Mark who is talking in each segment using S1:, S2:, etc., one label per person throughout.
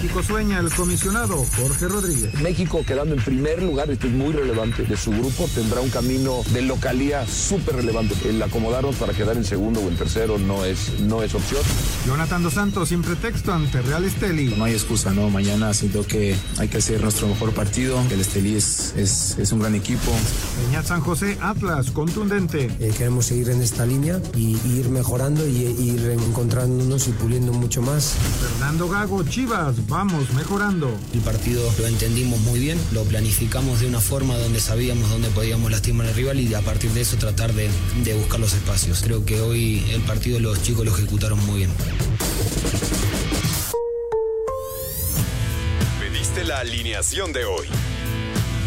S1: México sueña el comisionado Jorge Rodríguez.
S2: México quedando en primer lugar, esto es muy relevante, de su grupo tendrá un camino de localía súper relevante. El acomodarnos para quedar en segundo o en tercero no es, no es opción.
S1: Jonathan Dos Santos sin pretexto ante Real Esteli.
S3: No hay excusa, ¿no? Mañana siento que hay que hacer nuestro mejor partido. El Estelí es, es, es un gran equipo.
S1: Peña San José Atlas, contundente.
S4: Eh, queremos seguir en esta línea y, y ir mejorando y, y ir encontrándonos y puliendo mucho más.
S1: Fernando Gago, Chivas, vamos mejorando.
S5: El partido lo entendimos muy bien, lo planificamos de una forma donde sabíamos dónde podíamos lastimar al rival y a partir de eso tratar de, de buscar los espacios. Creo que hoy el partido los chicos lo ejecutaron muy bien.
S6: Pediste la alineación de hoy.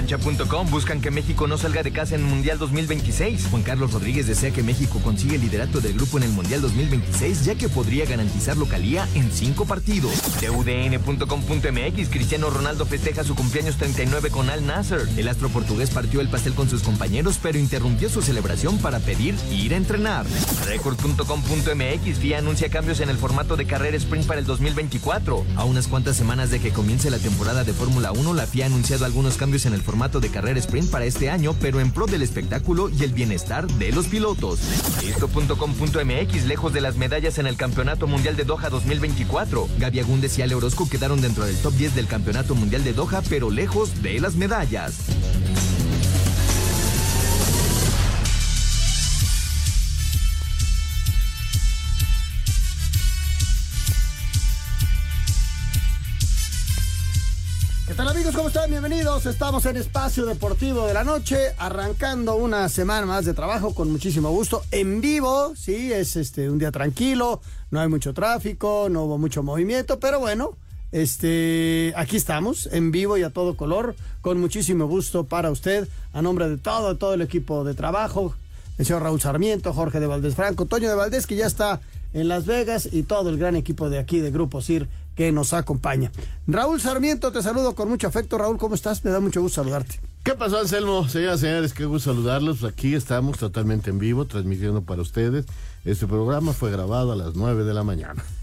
S7: Cancha.com buscan que México no salga de casa en el Mundial 2026. Juan Carlos Rodríguez desea que México consiga el liderato del grupo en el Mundial 2026, ya que podría garantizar localía en cinco partidos. TUDN.com.mx Cristiano Ronaldo festeja su cumpleaños 39 con Al Nasser. El astro portugués partió el pastel con sus compañeros, pero interrumpió su celebración para pedir ir a entrenar. Record.com.mx FIA anuncia cambios en el formato de carrera sprint para el 2024. A unas cuantas semanas de que comience la temporada de Fórmula 1, la FIA ha anunciado algunos cambios en el formato de carrera sprint para este año, pero en pro del espectáculo y el bienestar de los pilotos. Esto.com.mx, lejos de las medallas en el Campeonato Mundial de Doha 2024. Gaby Agúndez y Ale Orozco quedaron dentro del top 10 del Campeonato Mundial de Doha, pero lejos de las medallas.
S8: ¿Cómo están? Bienvenidos. Estamos en Espacio Deportivo de la Noche, arrancando una semana más de trabajo con muchísimo gusto. En vivo, sí, es este un día tranquilo, no hay mucho tráfico, no hubo mucho movimiento, pero bueno, este, aquí estamos, en vivo y a todo color, con muchísimo gusto para usted, a nombre de todo, todo el equipo de trabajo, el señor Raúl Sarmiento, Jorge de Valdés Franco, Toño de Valdés, que ya está en Las Vegas, y todo el gran equipo de aquí de Grupo CIR que nos acompaña. Raúl Sarmiento, te saludo con mucho afecto. Raúl, ¿cómo estás? Me da mucho gusto saludarte.
S9: ¿Qué pasó, Anselmo? Señoras y señores, qué gusto saludarlos. Aquí estamos totalmente en vivo, transmitiendo para ustedes. Este programa fue grabado a las 9 de la mañana.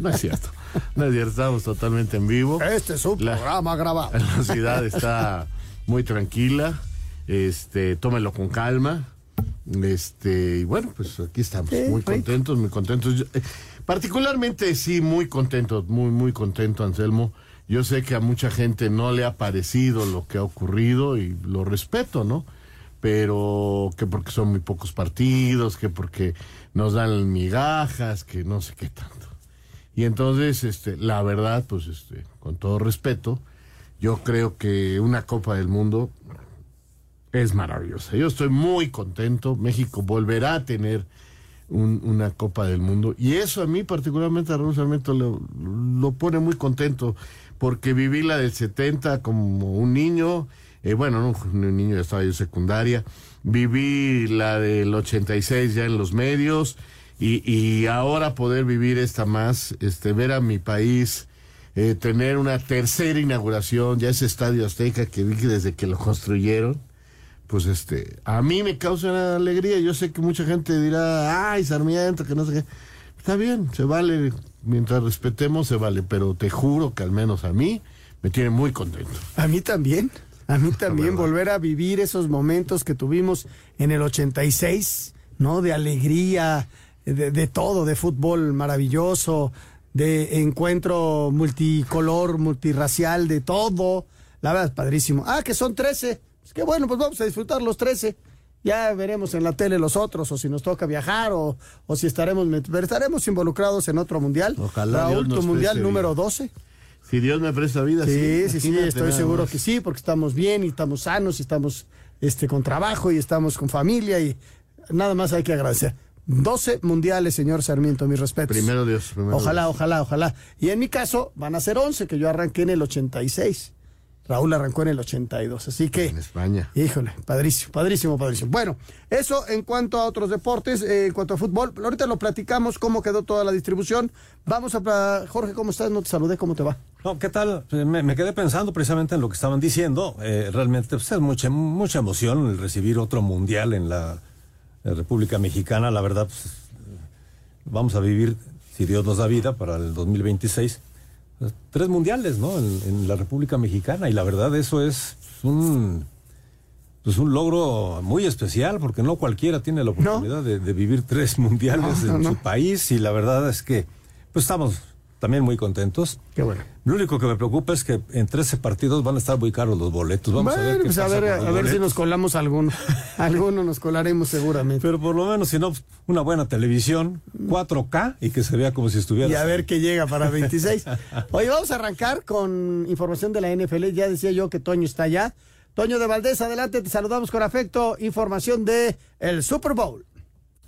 S9: No es cierto. No es cierto, estamos totalmente en vivo.
S8: Este es un
S9: La-
S8: programa grabado.
S9: La ciudad está muy tranquila. Este, tómelo con calma. Este, y bueno, pues aquí estamos,
S8: Sí,
S9: muy
S8: rico.
S9: contentos, muy contentos. Yo, eh, particularmente, sí, muy contento, muy, muy contento, Anselmo. Yo sé que a mucha gente no le ha parecido lo que ha ocurrido y lo respeto, ¿no? Pero que porque son muy pocos partidos, que porque nos dan migajas, que no sé qué tanto. Y entonces, este, la verdad, pues, este, con todo respeto, yo creo que una Copa del Mundo es maravillosa. Yo estoy muy contento. México volverá a tener un- una Copa del Mundo. Y eso a mí, particularmente a Raúl Sarmiento, lo, lo pone muy contento. Porque viví la del 70 como un niño. eh, bueno, no un niño, ya estaba yo secundaria. Viví la del 86 ya en los medios. Y, ahora poder vivir esta más, este, ver a mi país eh, tener una tercera inauguración, ya ese estadio Azteca que vi desde que lo construyeron, pues este, a mí me causa una alegría. Yo sé que mucha gente dirá, ay, Sarmiento, que no sé qué. Está bien, se vale, mientras respetemos, se vale, pero te juro que al menos a mí me tiene muy contento.
S8: A mí también. A mí también volver a vivir esos momentos que tuvimos en el 86, ¿no? De alegría, de, de todo, de fútbol maravilloso, de encuentro multicolor, multirracial, de todo. La verdad es padrísimo. Ah, que son 13. Pues qué bueno, pues vamos a disfrutar los 13. Ya veremos en la tele los otros, o si nos toca viajar, o, o si estaremos, estaremos involucrados en otro mundial.
S9: Ojalá
S8: tu
S9: nos
S8: mundial número
S9: vida.
S8: 12.
S9: Si Dios me presta vida,
S8: Sí, sí, sí,
S9: imagínate
S8: estoy seguro
S9: más.
S8: que sí, porque estamos bien y estamos sanos y estamos este, con trabajo y estamos con familia y nada más hay que agradecer. 12 mundiales, señor Sarmiento, mis respetos.
S9: Primero Dios. Primero
S8: ojalá,
S9: Dios.
S8: ojalá, ojalá. Y en mi caso van a ser 11, que yo arranqué en el 86. Raúl arrancó en el 82. Así que...
S9: En España.
S8: Híjole, padrísimo, padrísimo, padrísimo. Bueno, eso en cuanto a otros deportes, eh, en cuanto a fútbol, ahorita lo platicamos, cómo quedó toda la distribución. Vamos a... Jorge, ¿cómo estás? No te saludé, ¿cómo te va?
S10: No, ¿qué tal? Eh, Me, me quedé pensando precisamente en lo que estaban diciendo. Eh, realmente pues, es mucha, mucha emoción el recibir otro mundial en la República Mexicana. La verdad, pues, vamos a vivir, si Dios nos da vida, para el 2026, pues, tres mundiales, ¿no? En, en la República Mexicana. Y la verdad, eso es un, pues, un logro muy especial, porque no cualquiera tiene la oportunidad de, de vivir tres mundiales
S8: No, no,
S10: en su país. Y la verdad es que, pues estamos también muy contentos.
S8: Qué bueno.
S10: Lo único que me preocupa es que en 13 partidos van a estar muy caros los boletos. Vamos a ver qué
S8: pues a
S10: pasa
S8: ver,
S10: con los
S8: a ver si nos colamos alguno. alguno nos colaremos seguramente.
S10: Pero por lo menos, si no, una buena televisión, 4K y que se vea como si estuviera.
S8: Y a ver qué llega para 26. Oye, vamos a arrancar con información de la NFL. Ya decía yo que Toño está allá. Toño de Valdés, adelante, te saludamos con afecto. Información de el Super Bowl.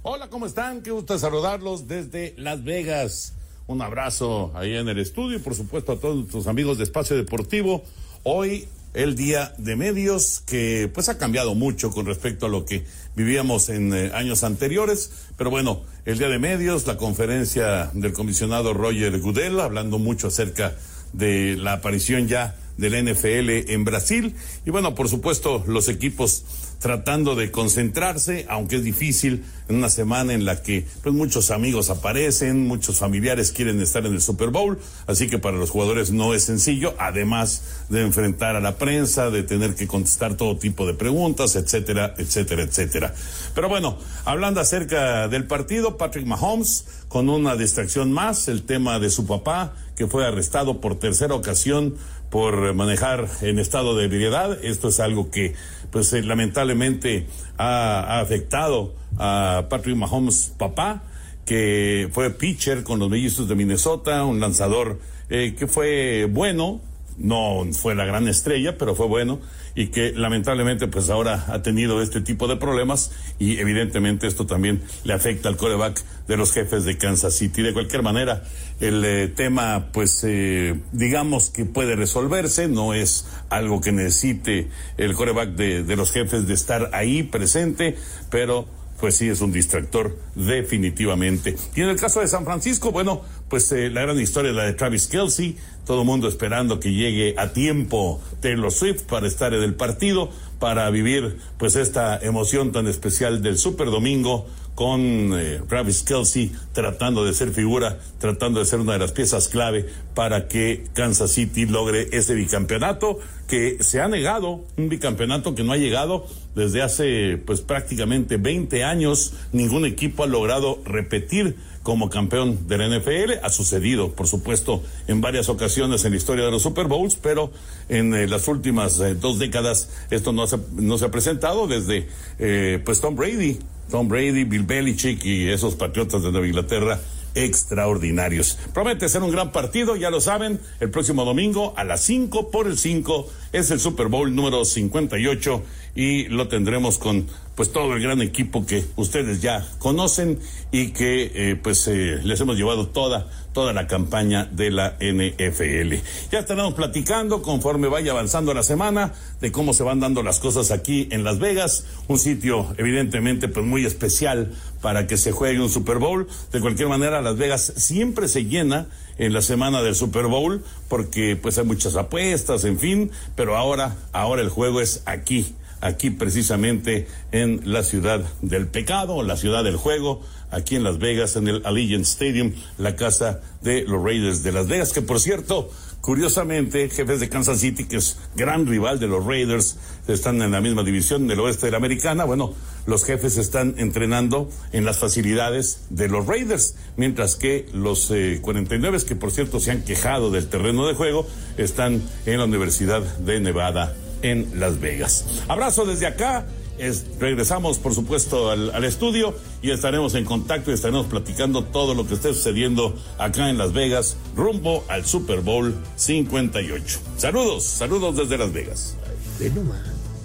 S11: Hola, ¿cómo están? Qué gusto saludarlos desde Las Vegas. Un abrazo ahí en el estudio y por supuesto a todos nuestros amigos de Espacio Deportivo. Hoy el día de medios que pues ha cambiado mucho con respecto a lo que vivíamos en eh, años anteriores, pero bueno, el día de medios, la conferencia del comisionado Roger Goodell hablando mucho acerca de la aparición ya del NFL en Brasil y bueno, por supuesto los equipos tratando de concentrarse, aunque es difícil en una semana en la que pues muchos amigos aparecen, muchos familiares quieren estar en el Super Bowl, así que para los jugadores no es sencillo, además de enfrentar a la prensa, de tener que contestar todo tipo de preguntas, etcétera, etcétera, etcétera. Pero bueno, hablando acerca del partido, Patrick Mahomes con una distracción más, el tema de su papá que fue arrestado por tercera ocasión por manejar en estado de ebriedad. Esto es algo que, pues, eh, lamentablemente ha, afectado a Patrick Mahomes papá, que fue pitcher con los mellizos de Minnesota, un lanzador eh, que fue bueno, no fue la gran estrella, pero fue bueno y que lamentablemente pues ahora ha tenido este tipo de problemas y evidentemente esto también le afecta al coreback de los jefes de Kansas City. De cualquier manera, el eh, tema pues eh, digamos que puede resolverse, no es algo que necesite el coreback de, de los jefes de estar ahí presente, pero pues sí es un distractor definitivamente. Y en el caso de San Francisco, bueno, pues eh, la gran historia la de Travis Kelsey, todo el mundo esperando que llegue a tiempo Taylor Swift para estar en el partido, para vivir pues esta emoción tan especial del Super Domingo con eh, Travis Kelsey tratando de ser figura, tratando de ser una de las piezas clave para que Kansas City logre ese bicampeonato que se ha negado, un bicampeonato que no ha llegado desde hace pues prácticamente 20 años, ningún equipo ha logrado repetir como campeón de la NFL. Ha sucedido, por supuesto, en varias ocasiones en la historia de los Super Bowls, pero en eh, las últimas eh, dos décadas esto no se, no se ha presentado desde eh, pues Tom Brady, Tom Brady, Bill Belichick y esos patriotas de Nueva Inglaterra extraordinarios. Promete ser un gran partido, ya lo saben, el próximo domingo a las 5 por el 5 es el Super Bowl número 58 y lo tendremos con pues todo el gran equipo que ustedes ya conocen y que eh, pues eh, les hemos llevado toda toda la campaña de la NFL. Ya estaremos platicando conforme vaya avanzando la semana de cómo se van dando las cosas aquí en Las Vegas, un sitio evidentemente pues muy especial para que se juegue un Super Bowl. De cualquier manera, Las Vegas siempre se llena en la semana del Super Bowl porque pues hay muchas apuestas, en fin, pero ahora ahora el juego es aquí aquí precisamente en la ciudad del pecado, la ciudad del juego, aquí en Las Vegas, en el Allegiant Stadium, la casa de los Raiders de Las Vegas, que por cierto, curiosamente, jefes de Kansas City, que es gran rival de los Raiders, están en la misma división del oeste de la americana, bueno, los jefes están entrenando en las facilidades de los Raiders, mientras que los eh, 49, que por cierto se han quejado del terreno de juego, están en la Universidad de Nevada en Las Vegas. Abrazo desde acá. Es, regresamos, por supuesto, al, estudio y estaremos en contacto y estaremos platicando todo lo que esté sucediendo acá en Las Vegas, rumbo al Super Bowl 58. Saludos, saludos desde Las Vegas.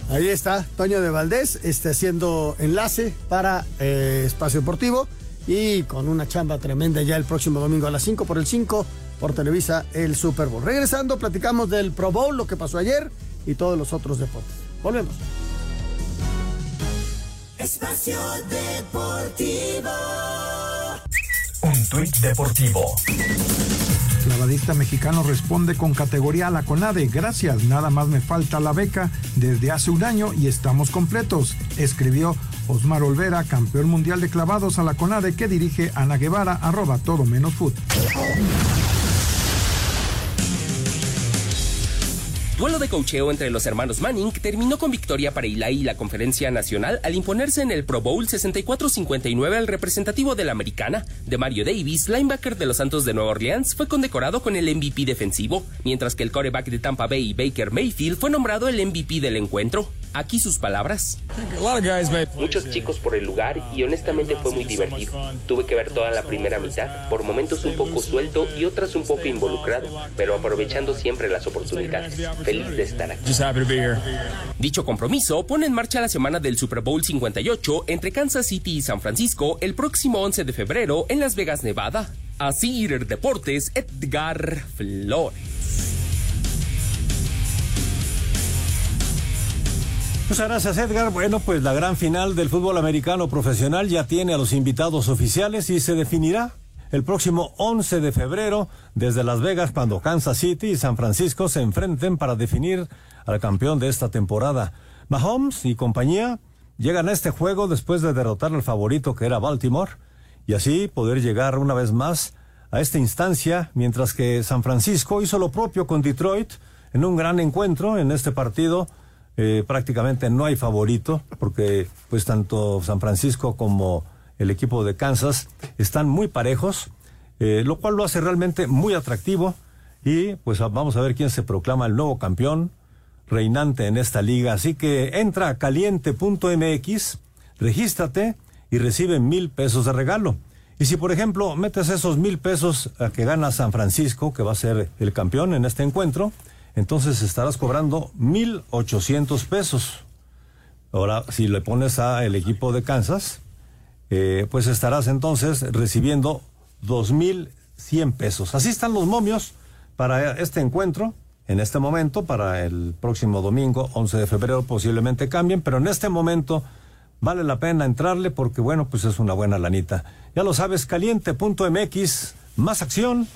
S8: Ahí está, Toño de Valdés, este, haciendo enlace para eh, Espacio Deportivo y con una chamba tremenda ya el próximo domingo a las 5 por el 5 por Televisa el Super Bowl. Regresando, platicamos del Pro Bowl, lo que pasó ayer y todos los otros deportes. Volvemos.
S12: Espacio Deportivo.
S13: Un tuit deportivo.
S1: Clavadista mexicano responde con categoría a la CONADE. Gracias, nada más me falta la beca desde hace un año y estamos completos. Escribió Osmar Olvera, campeón mundial de clavados a la CONADE que dirige Ana Guevara, arroba todo menos foot.
S14: Duelo de cocheo entre los hermanos Manning terminó con victoria para Eli y la conferencia nacional al imponerse en el Pro Bowl 64-59 al representativo de la americana. De Mario Davis, linebacker de los Santos de Nueva Orleans, fue condecorado con el MVP defensivo, mientras que el coreback de Tampa Bay, Baker Mayfield, fue nombrado el MVP del encuentro. Aquí sus palabras.
S15: Muchos chicos por el lugar y honestamente fue muy divertido. Tuve que ver toda la primera mitad, por momentos un poco suelto y otras un poco involucrado, pero aprovechando siempre las oportunidades. Feliz de estar aquí.
S14: Dicho compromiso pone en marcha la semana del Super Bowl 58 entre Kansas City y San Francisco el próximo 11 de febrero en Las Vegas, Nevada. Así Deportes, Edgar Flores.
S10: Muchas gracias Edgar. Bueno, pues la gran final del fútbol americano profesional ya tiene a los invitados oficiales y se definirá el próximo 11 de febrero desde Las Vegas cuando Kansas City y San Francisco se enfrenten para definir al campeón de esta temporada. Mahomes y compañía llegan a este juego después de derrotar al favorito que era Baltimore y así poder llegar una vez más a esta instancia mientras que San Francisco hizo lo propio con Detroit en un gran encuentro en este partido eh, prácticamente no hay favorito porque pues tanto San Francisco como el equipo de Kansas están muy parejos, eh, lo cual lo hace realmente muy atractivo y pues vamos a ver quién se proclama el nuevo campeón reinante en esta liga. Así que entra a caliente.mx, regístrate y recibe mil pesos de regalo. Y si por ejemplo metes esos mil pesos a que gana San Francisco, que va a ser el campeón en este encuentro, entonces estarás cobrando 1.800 pesos. Ahora, si le pones a el equipo de Kansas, eh, pues estarás entonces recibiendo 2.100 pesos. Así están los momios para este encuentro. En este momento, para el próximo domingo, 11 de febrero, posiblemente cambien, pero en este momento vale la pena entrarle porque, bueno, pues es una buena lanita. Ya lo sabes, caliente.mx, más acción,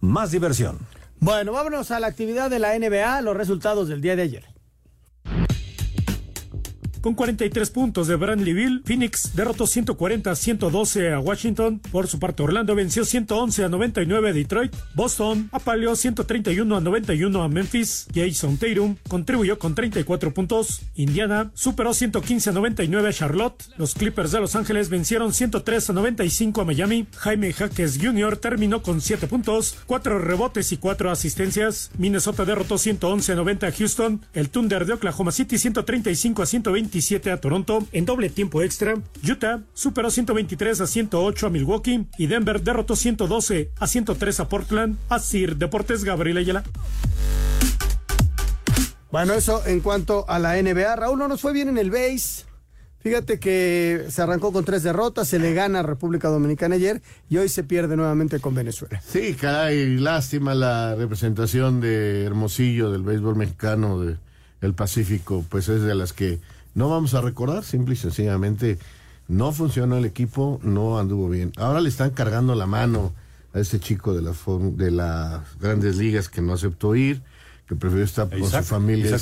S10: más diversión.
S8: Bueno, vámonos a la actividad de la NBA, los resultados del día de ayer.
S16: Con 43 puntos de Bill, Phoenix derrotó 140-112 a Washington. Por su parte, Orlando venció 111 a 99 a Detroit. Boston apaleó 131 a 91 a Memphis. Jason Tatum contribuyó con 34 puntos. Indiana superó 115 a 99 a Charlotte. Los Clippers de Los Ángeles vencieron 103 a 95 a Miami. Jaime Jaques Jr. terminó con 7 puntos, 4 rebotes y 4 asistencias. Minnesota derrotó 111 a 90 a Houston. El Thunder de Oklahoma City 135 a 120 a Toronto en doble tiempo extra. Utah superó 123 a 108 a Milwaukee y Denver derrotó 112 a 103 a Portland. Así Deportes Gabriel Ayala.
S8: Bueno, eso en cuanto a la NBA. Raúl no nos fue bien en el base. Fíjate que se arrancó con tres derrotas, se le gana a República Dominicana ayer y hoy se pierde nuevamente con Venezuela.
S9: Sí, caray, lástima la representación de Hermosillo del béisbol mexicano del Pacífico, pues es de las que no vamos a recordar, simple y sencillamente no funcionó el equipo, no anduvo bien. Ahora le están cargando la mano a ese chico de, la, de las grandes ligas que no aceptó ir, que prefirió estar con su familia.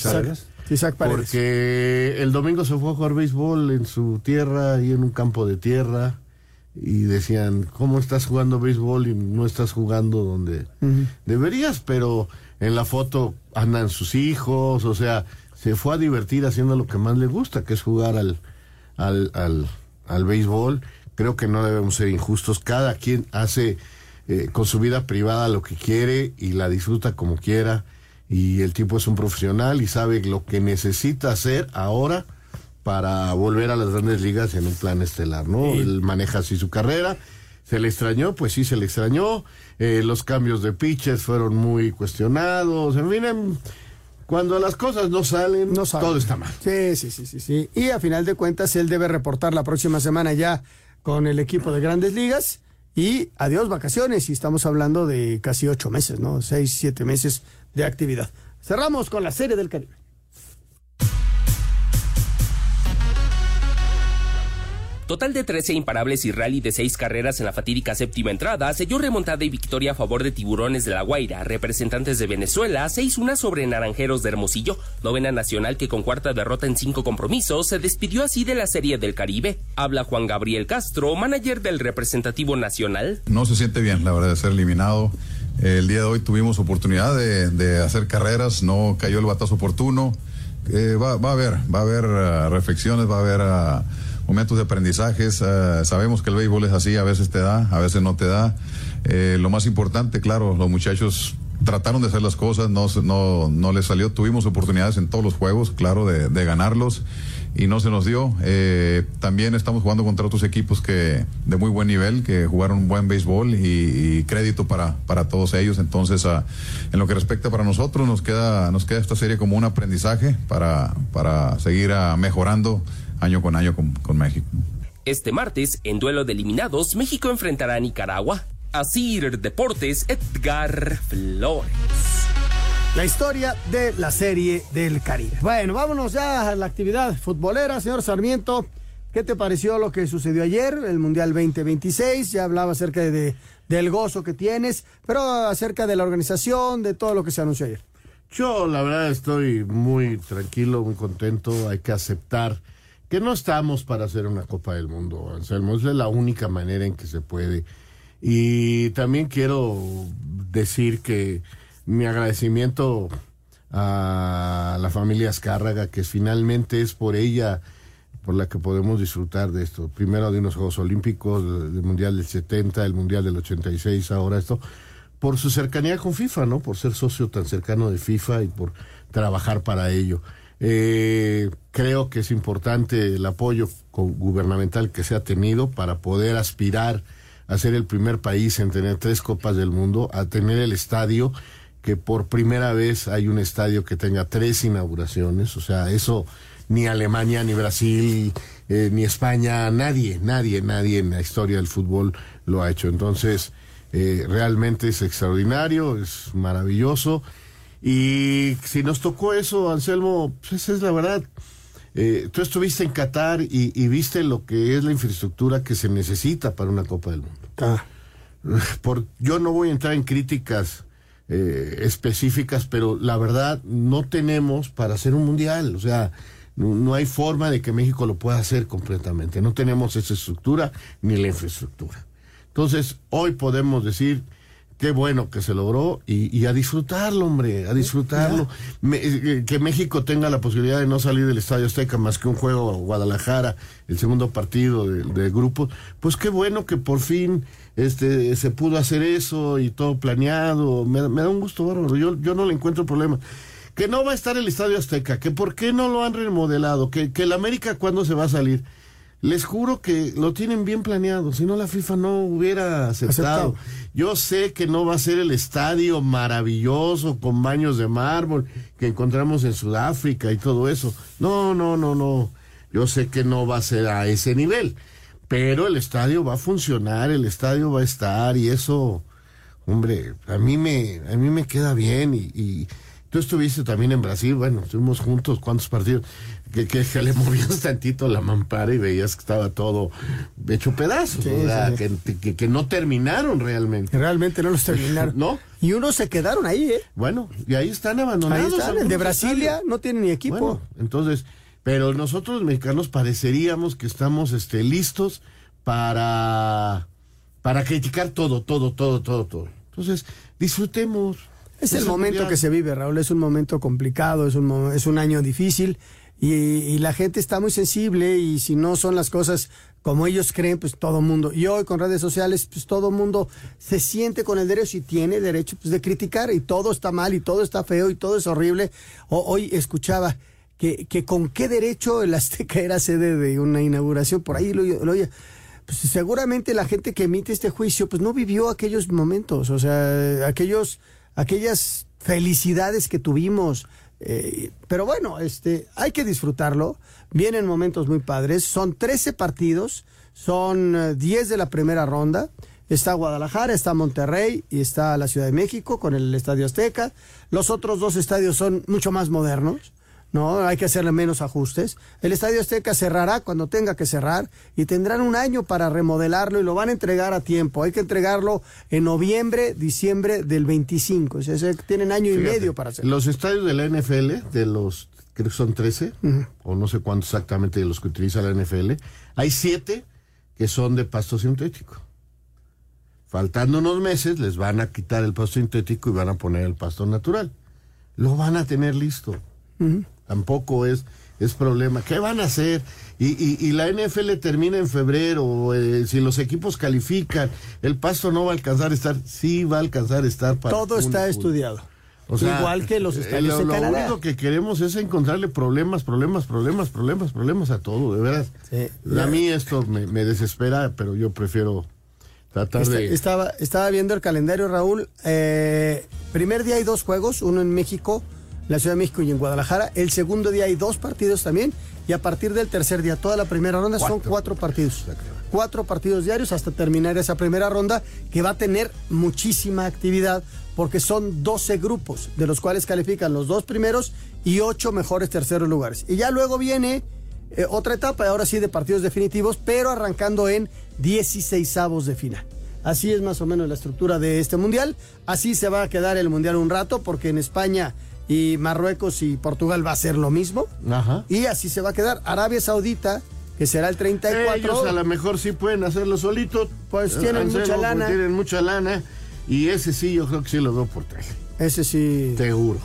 S8: Isaac,
S9: porque el domingo se fue a jugar béisbol en su tierra y en un campo de tierra y decían, ¿cómo estás jugando béisbol y no estás jugando donde deberías? Pero en la foto andan sus hijos, o sea, se fue a divertir haciendo lo que más le gusta, que es jugar al, al, al, al béisbol. Creo que no debemos ser injustos. Cada quien hace eh, con su vida privada lo que quiere y la disfruta como quiera. Y el tipo es un profesional y sabe lo que necesita hacer ahora para volver a las grandes ligas en un plan estelar, ¿no? Él maneja así su carrera. ¿Se le extrañó? Pues sí, se le extrañó. Eh, los cambios de pitches fueron muy cuestionados. En fin, Cuando las cosas no salen,
S8: No sabe.
S9: todo está mal.
S8: Sí, sí, sí, sí, sí. Y a final de cuentas, él debe reportar la próxima semana ya con el equipo de grandes ligas. Y adiós vacaciones. Y estamos hablando de casi ocho meses, ¿no? Seis, siete meses de actividad. Cerramos con la serie del Caribe.
S14: Total de 13 imparables y rally de 6 carreras en la fatídica séptima entrada selló remontada y victoria a favor de Tiburones de la Guaira, representantes de Venezuela, 6-1 sobre Naranjeros de Hermosillo, novena nacional que con cuarta derrota en cinco compromisos se despidió así de la Serie del Caribe. Habla Juan Gabriel Castro, manager del representativo nacional.
S17: No se siente bien, la verdad, de ser eliminado. El día de hoy tuvimos oportunidad de, hacer carreras, no cayó el batazo oportuno. Eh, va, va a haber, va a haber ah, reflexiones, va a haber ah, momentos de aprendizajes. ah, sabemos que el béisbol es así, a veces te da, a veces no te da. Eh, lo más importante, claro, los muchachos trataron de hacer las cosas, no, no, no les salió. Tuvimos oportunidades en todos los juegos, claro, de, ganarlos y no se nos dio. Eh, también estamos jugando contra otros equipos que de muy buen nivel, que jugaron buen béisbol y, y crédito para, para todos ellos. Entonces, ah, en lo que respecta para nosotros, nos queda, nos queda esta serie como un aprendizaje para, para seguir ah, mejorando año con año con, con México.
S14: Este martes, en duelo de eliminados, México enfrentará a Nicaragua. Asir Deportes, Edgar Flores.
S8: La historia de la serie del Caribe. Bueno, vámonos ya a la actividad futbolera, señor Sarmiento. ¿Qué te pareció lo que sucedió ayer, el Mundial 2026? Ya hablaba acerca de, del gozo que tienes, pero acerca de la organización, de todo lo que se anunció ayer.
S9: Yo, la verdad, estoy muy tranquilo, muy contento. Hay que aceptar que no estamos para hacer una Copa del Mundo, Anselmo. Es la única manera en que se puede. Y también quiero decir que mi agradecimiento a la familia Azcárraga, que finalmente es por ella por la que podemos disfrutar de esto. Primero de unos Juegos Olímpicos, del Mundial del 70, el Mundial del 86, ahora esto, por su cercanía con FIFA, ¿no? Por ser socio tan cercano de FIFA y por trabajar para ello. Eh, creo que es importante el apoyo gubernamental que se ha tenido para poder aspirar a ser el primer país en tener tres copas del mundo, a tener el estadio, que por primera vez hay un estadio que tenga tres inauguraciones, o sea, eso ni Alemania, ni Brasil, eh, ni España, nadie, nadie, nadie en la historia del fútbol lo ha hecho. Entonces, eh, realmente es extraordinario, es maravilloso. Y si nos tocó eso, Anselmo, pues esa es la verdad. Eh, tú estuviste en Qatar y, y viste lo que es la infraestructura que se necesita para una Copa del Mundo. Por, yo no voy a entrar en críticas eh, específicas, pero la verdad no tenemos para hacer un mundial. O sea, no, no hay forma de que México lo pueda hacer completamente. No tenemos esa estructura ni la infraestructura. Entonces, hoy podemos decir qué bueno que se logró y, y a disfrutarlo, hombre, a disfrutarlo. Me- eh, que México tenga la posibilidad de no salir del Estadio Azteca más que un juego Guadalajara, el segundo partido del de grupo, pues qué bueno que por fin este se pudo hacer eso y todo planeado. Me, me da un gusto bárbaro, yo, yo no le encuentro problema. Que no va a estar el Estadio Azteca, que por qué no lo han remodelado, que, que el América cuándo se va a salir. Les juro que lo tienen bien planeado, si no la FIFA no hubiera aceptado.
S8: Aceptado.
S9: Yo sé que no va a ser el estadio maravilloso con baños de mármol que encontramos en Sudáfrica y todo eso. No, no, no, no. Yo sé que no va a ser a ese nivel, pero el estadio va a funcionar, el estadio va a estar y eso, hombre, a mí me, a mí me queda bien y, y tú estuviste también en Brasil, bueno, estuvimos juntos, ¿cuántos partidos? Que, que, que le movías tantito la mampara y veías que estaba todo hecho pedazos,
S8: Sí,
S9: o sea,
S8: sí, sí.
S9: Que, que- no terminaron realmente.
S8: Realmente no los terminaron.
S9: ¿No?
S8: Y unos se quedaron ahí, ¿eh?
S9: Bueno, y ahí están abandonados.
S8: Ahí están, el de Brasilia no tiene ni equipo.
S9: Bueno, entonces, pero nosotros los mexicanos pareceríamos que estamos este, listos para, para criticar todo, todo, todo, todo, todo. Entonces, disfrutemos.
S8: Es el momento que se vive, Raúl. Es un momento complicado, es un, es un año difícil y, la gente está muy sensible y si no son las cosas como ellos creen, pues todo mundo. Y hoy con redes sociales, pues todo mundo se siente con el derecho y tiene derecho pues, de criticar y todo está mal y todo está feo y todo es horrible. Hoy escuchaba que, que con qué derecho el Azteca era sede de una inauguración, por ahí lo, lo. Pues seguramente la gente que emite este juicio pues no vivió aquellos momentos, o sea, aquellos, aquellas felicidades que tuvimos, Eh, pero bueno, este, hay que disfrutarlo. Vienen momentos muy padres. Son 13 partidos, son 10 de la primera ronda. Está Guadalajara, está Monterrey y está la Ciudad de México con el Estadio Azteca. Los otros dos estadios son mucho más modernos. No, hay que hacerle menos ajustes. El Estadio Azteca cerrará cuando tenga que cerrar y tendrán un año para remodelarlo y lo van a entregar a tiempo. Hay que entregarlo en noviembre, diciembre del 25. O sea, tienen año y medio para hacerlo.
S9: Los estadios de la NFL, de los, creo que son 13, o no sé cuántos exactamente de los que utiliza la NFL, hay siete que son de pasto sintético. Faltando unos meses, les van a quitar el pasto sintético y van a poner el pasto natural. Lo van a tener listo tampoco es, es problema. ¿Qué van a hacer? Y, la NFL termina en febrero, eh, si los equipos califican, el pasto no va a alcanzar a estar, sí va a alcanzar a estar
S8: para... Todo está estudiado. Igual que los eh, estadios
S9: lo, lo único que queremos es encontrarle problemas, problemas, problemas, problemas, problemas a todo, de veras. A mí esto me, desespera, pero yo prefiero tratar de...
S8: Estaba, estaba viendo el calendario, Raúl. Eh, primer día hay dos juegos, uno en México la Ciudad de México y en Guadalajara. El segundo día hay dos partidos también. Y a partir del tercer día, toda la primera ronda son cuatro partidos. Cuatro partidos diarios hasta terminar esa primera ronda que va a tener muchísima actividad porque son 12 grupos, de los cuales califican los dos primeros y ocho mejores terceros lugares. Y ya luego viene eh, otra etapa, ahora sí de partidos definitivos, pero arrancando en 16 avos de final. Así es más o menos la estructura de este mundial. Así se va a quedar el mundial un rato porque en España y Marruecos y Portugal va a ser lo mismo. Ajá. Y así se va a quedar. Arabia Saudita, que será el 34.
S9: Ellos a lo mejor sí pueden hacerlo solitos.
S8: Pues tienen mucha pues, lana.
S9: tienen mucha lana. Y ese sí, yo creo que sí lo veo por tres.
S8: Ese sí.
S9: Seguro.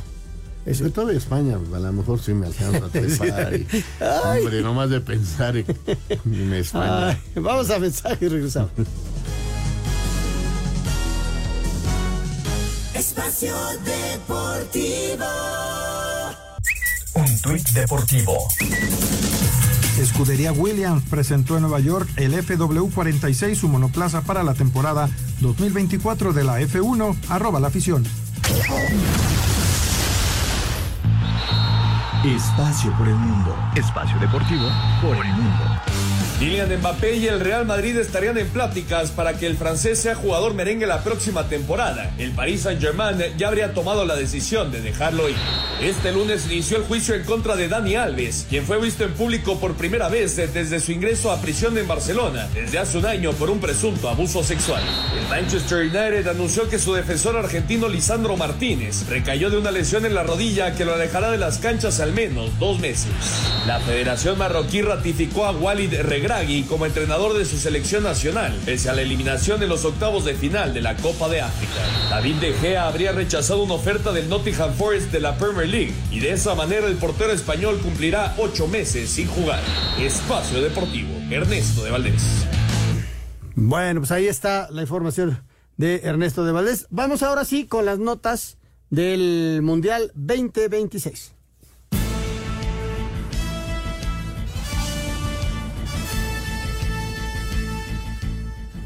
S9: Ese... Todo España, a lo mejor sí me alcanza a trepar. hombre, nomás de pensar en, España.
S8: vamos a pensar y regresamos.
S12: Espacio Deportivo.
S13: Un tuit deportivo.
S18: Escudería Williams presentó en Nueva York el FW46, su monoplaza para la temporada 2024 de la F1. Arroba la afición.
S13: Espacio por el mundo.
S19: Espacio deportivo por el mundo.
S11: Kylian Mbappé y el Real Madrid estarían en pláticas para que el francés sea jugador merengue la próxima temporada. El Paris Saint-Germain ya habría tomado la decisión de dejarlo ir. Este lunes inició el juicio en contra de Dani Alves, quien fue visto en público por primera vez desde su ingreso a prisión en Barcelona desde hace un año por un presunto abuso sexual. El Manchester United anunció que su defensor argentino Lisandro Martínez recayó de una lesión en la rodilla que lo alejará de las canchas al menos dos meses. La Federación Marroquí ratificó a Walid Regal Draghi como entrenador de su selección nacional, pese a la eliminación en los octavos de final de la Copa de África. David De Gea habría rechazado una oferta del Nottingham Forest de la Premier League y de esa manera el portero español cumplirá ocho meses sin jugar. Espacio Deportivo, Ernesto de Valdés.
S8: Bueno, pues ahí está la información de Ernesto de Valdés. Vamos ahora sí con las notas del Mundial 2026.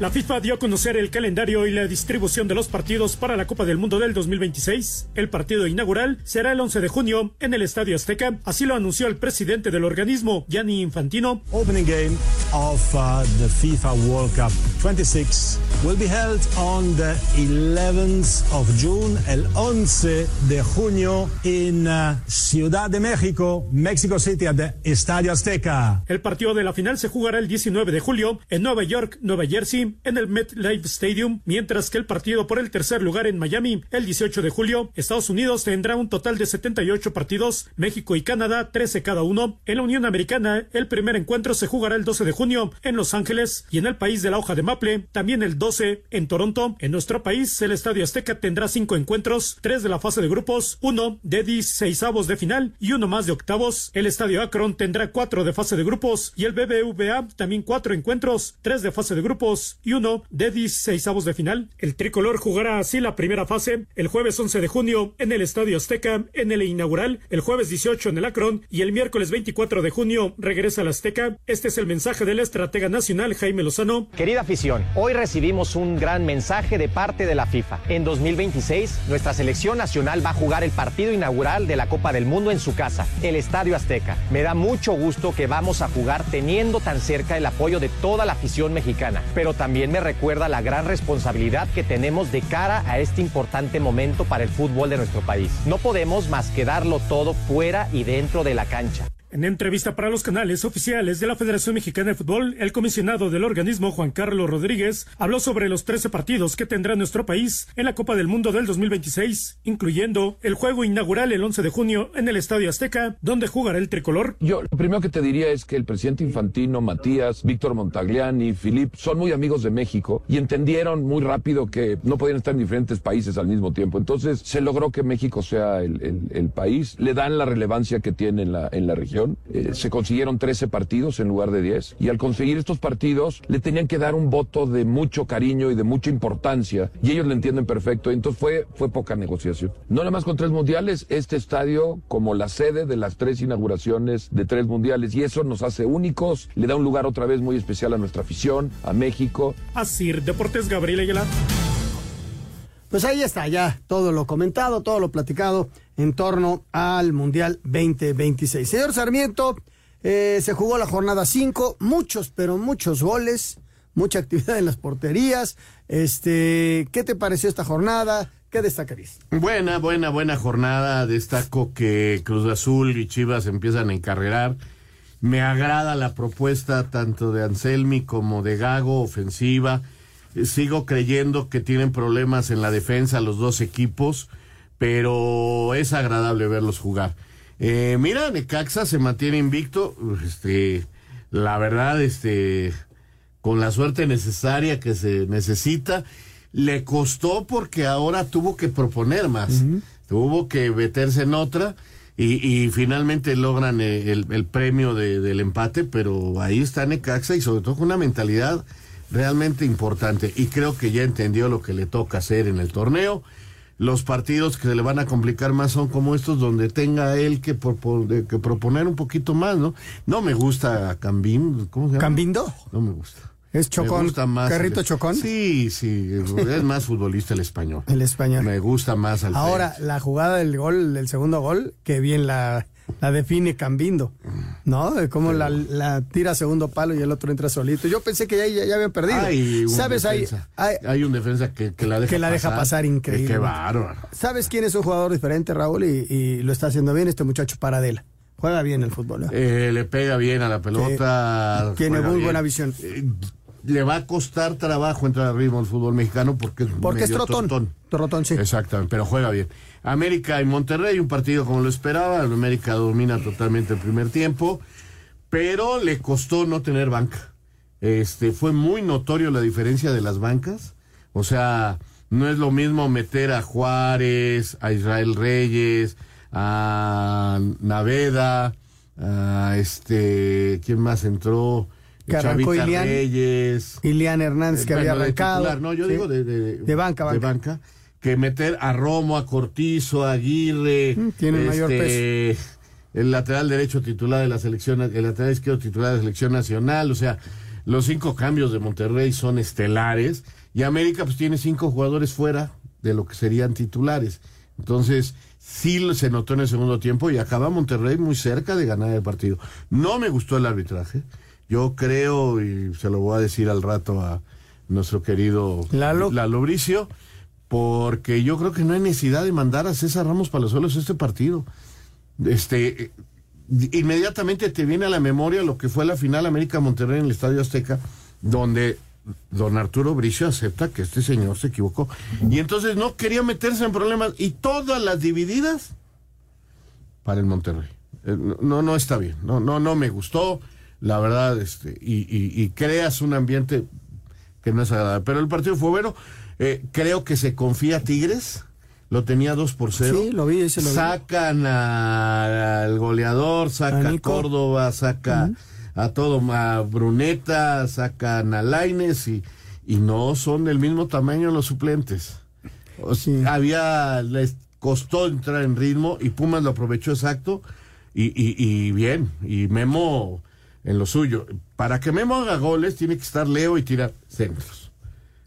S16: La FIFA dio a conocer el calendario y la distribución de los partidos para la Copa del Mundo del 2026. El partido inaugural será el 11 de junio en el Estadio Azteca. Así lo anunció el presidente del organismo, Gianni Infantino.
S1: Opening game of uh, the FIFA World Cup 26 will be held on the 11th of June, el 11 de junio en uh, Ciudad de México, Mexico City, at the Estadio Azteca.
S16: El partido de la final se jugará el 19 de julio en Nueva York, Nueva Jersey en el MetLife Stadium, mientras que el partido por el tercer lugar en Miami el 18 de julio. Estados Unidos tendrá un total de 78 partidos, México y Canadá 13 cada uno. En la Unión Americana, el primer encuentro se jugará el 12 de junio en Los Ángeles y en el país de la hoja de Maple, también el 12 en Toronto. En nuestro país, el Estadio Azteca tendrá cinco encuentros, tres de la fase de grupos, uno de 16 avos de final y uno más de octavos. El Estadio Akron tendrá cuatro de fase de grupos y el BBVA también cuatro encuentros, tres de fase de grupos y uno de 16 de final. El tricolor jugará así la primera fase el jueves 11 de junio en el Estadio Azteca, en el inaugural, el jueves 18 en el Akron y el miércoles 24 de junio regresa al Azteca. Este es el mensaje del estratega nacional Jaime Lozano.
S20: Querida afición, hoy recibimos un gran mensaje de parte de la FIFA. En 2026, nuestra selección nacional va a jugar el partido inaugural de la Copa del Mundo en su casa, el Estadio Azteca. Me da mucho gusto que vamos a jugar teniendo tan cerca el apoyo de toda la afición mexicana, pero también me recuerda la gran responsabilidad que tenemos de cara a este importante momento para el fútbol de nuestro país. No podemos más que darlo todo fuera y dentro de la cancha.
S16: En entrevista para los canales oficiales de la Federación Mexicana de Fútbol, el comisionado del organismo, Juan Carlos Rodríguez, habló sobre los 13 partidos que tendrá nuestro país en la Copa del Mundo del 2026, incluyendo el juego inaugural el 11 de junio en el Estadio Azteca, donde jugará el tricolor.
S2: Yo lo primero que te diría es que el presidente Infantino, Matías, Víctor Montagliani, Filip, son muy amigos de México y entendieron muy rápido que no podían estar en diferentes países al mismo tiempo. Entonces se logró que México sea el, el, país, le dan la relevancia que tiene en la, en la región eh, se consiguieron 13 partidos en lugar de 10 y al conseguir estos partidos le tenían que dar un voto de mucho cariño y de mucha importancia y ellos lo entienden perfecto. Entonces fue, fue poca negociación. No nada más con tres mundiales, este estadio como la sede de las tres inauguraciones de tres mundiales y eso nos hace únicos, le da un lugar otra vez muy especial a nuestra afición, a México.
S16: Así, Deportes Gabriel Ayala.
S8: Pues ahí está ya todo lo comentado, todo lo platicado en torno al Mundial 2026. Señor Sarmiento, eh, se jugó la jornada 5, muchos, pero muchos goles, mucha actividad en las porterías. Este, ¿Qué te pareció esta jornada? ¿Qué destacarías?
S9: Buena, buena, buena jornada. Destaco que Cruz Azul y Chivas empiezan a encarrerar. Me agrada la propuesta tanto de Anselmi como de Gago, ofensiva sigo creyendo que tienen problemas en la defensa los dos equipos, pero es agradable verlos jugar. Eh, mira, Necaxa se mantiene invicto, este, la verdad, este, con la suerte necesaria que se necesita, le costó porque ahora tuvo que proponer más, tuvo que meterse en otra. Y, finalmente logran el, el premio de, del empate, pero ahí está Necaxa y sobre todo con una mentalidad realmente importante y creo que ya entendió lo que le toca hacer en el torneo. Los partidos que se le van a complicar más son como estos donde tenga él que, que proponer un poquito más, ¿no? No me gusta Cambín, ¿cómo se llama?
S8: ¿Cambindo?
S9: No me gusta.
S8: ¿Es Chocón? Me gusta más ¿Carrito Chocón?
S9: Sí, sí, es más futbolista el español.
S8: El español.
S9: Me gusta más al
S8: Ahora, la jugada del gol, del segundo gol, que bien la la define Cambindo, ¿no? De cómo la, la, tira a segundo palo y el otro entra solito. Yo pensé que ya, ya, habían perdido.
S9: Hay
S8: ¿Sabes?
S9: Hay, hay, un defensa que, que, la deja
S8: que la deja pasar, increíble.
S9: Qué bárbaro.
S8: ¿Sabes quién es un jugador diferente, Raúl? Y, y, lo está haciendo bien este muchacho Paradela. Juega bien el fútbol.
S9: Eh, le pega bien a la pelota.
S8: tiene muy buena visión.
S9: Eh, le va a costar trabajo entrar al ritmo del fútbol mexicano porque es
S8: porque es trotón. Trotón, sí.
S9: Exactamente, pero juega bien. América y Monterrey, un partido como lo esperaba. América domina totalmente el primer tiempo, pero le costó no tener banca. Este, fue muy notorio la diferencia de las bancas. O sea, no es lo mismo meter a Juárez, a Israel Reyes, a Naveda, a este, ¿quién más entró?
S8: Que arrancó Ilian,
S9: Reyes.
S8: Ilian Hernández, que había arrancado.
S9: no, yo digo de,
S8: de, banca,
S9: banca. De banca. Que meter a Romo, a Cortizo, a Aguirre.
S8: Mm, tiene mayor
S9: este, peso. El lateral derecho titular de la selección, el lateral izquierdo titular de la selección nacional. O sea, los cinco cambios de Monterrey son estelares. Y América, pues tiene cinco jugadores fuera de lo que serían titulares. Entonces, sí se notó en el segundo tiempo y acaba Monterrey muy cerca de ganar el partido. No me gustó el arbitraje. Yo creo, y se lo voy a decir al rato a nuestro querido
S8: Lalo,
S9: Lalo Bricio, porque yo creo que no hay necesidad de mandar a César Ramos Palazuelos este partido. Este, inmediatamente te viene a la memoria lo que fue la final América Monterrey en el Estadio Azteca, donde don Arturo Bricio acepta que este señor se equivocó. Y entonces no quería meterse en problemas y todas las divididas para el Monterrey. Eh, no, no está bien. No, no, no me gustó la verdad, este, y, creas un ambiente que no es agradable. Pero el partido fue bueno. Eh, creo que se confía a Tigres. Lo tenía 2 por 0.
S8: Sí, lo vi, ese lo
S9: Sacan al goleador, saca a, Córdoba, saca a todo, a Bruneta, sacan a Laines y, y no son del mismo tamaño los suplentes. O sea, había, les costó entrar en ritmo y Pumas lo aprovechó exacto y, y, y bien, y Memo en lo suyo. Para que Memo haga goles tiene que estar Leo y tirar centros.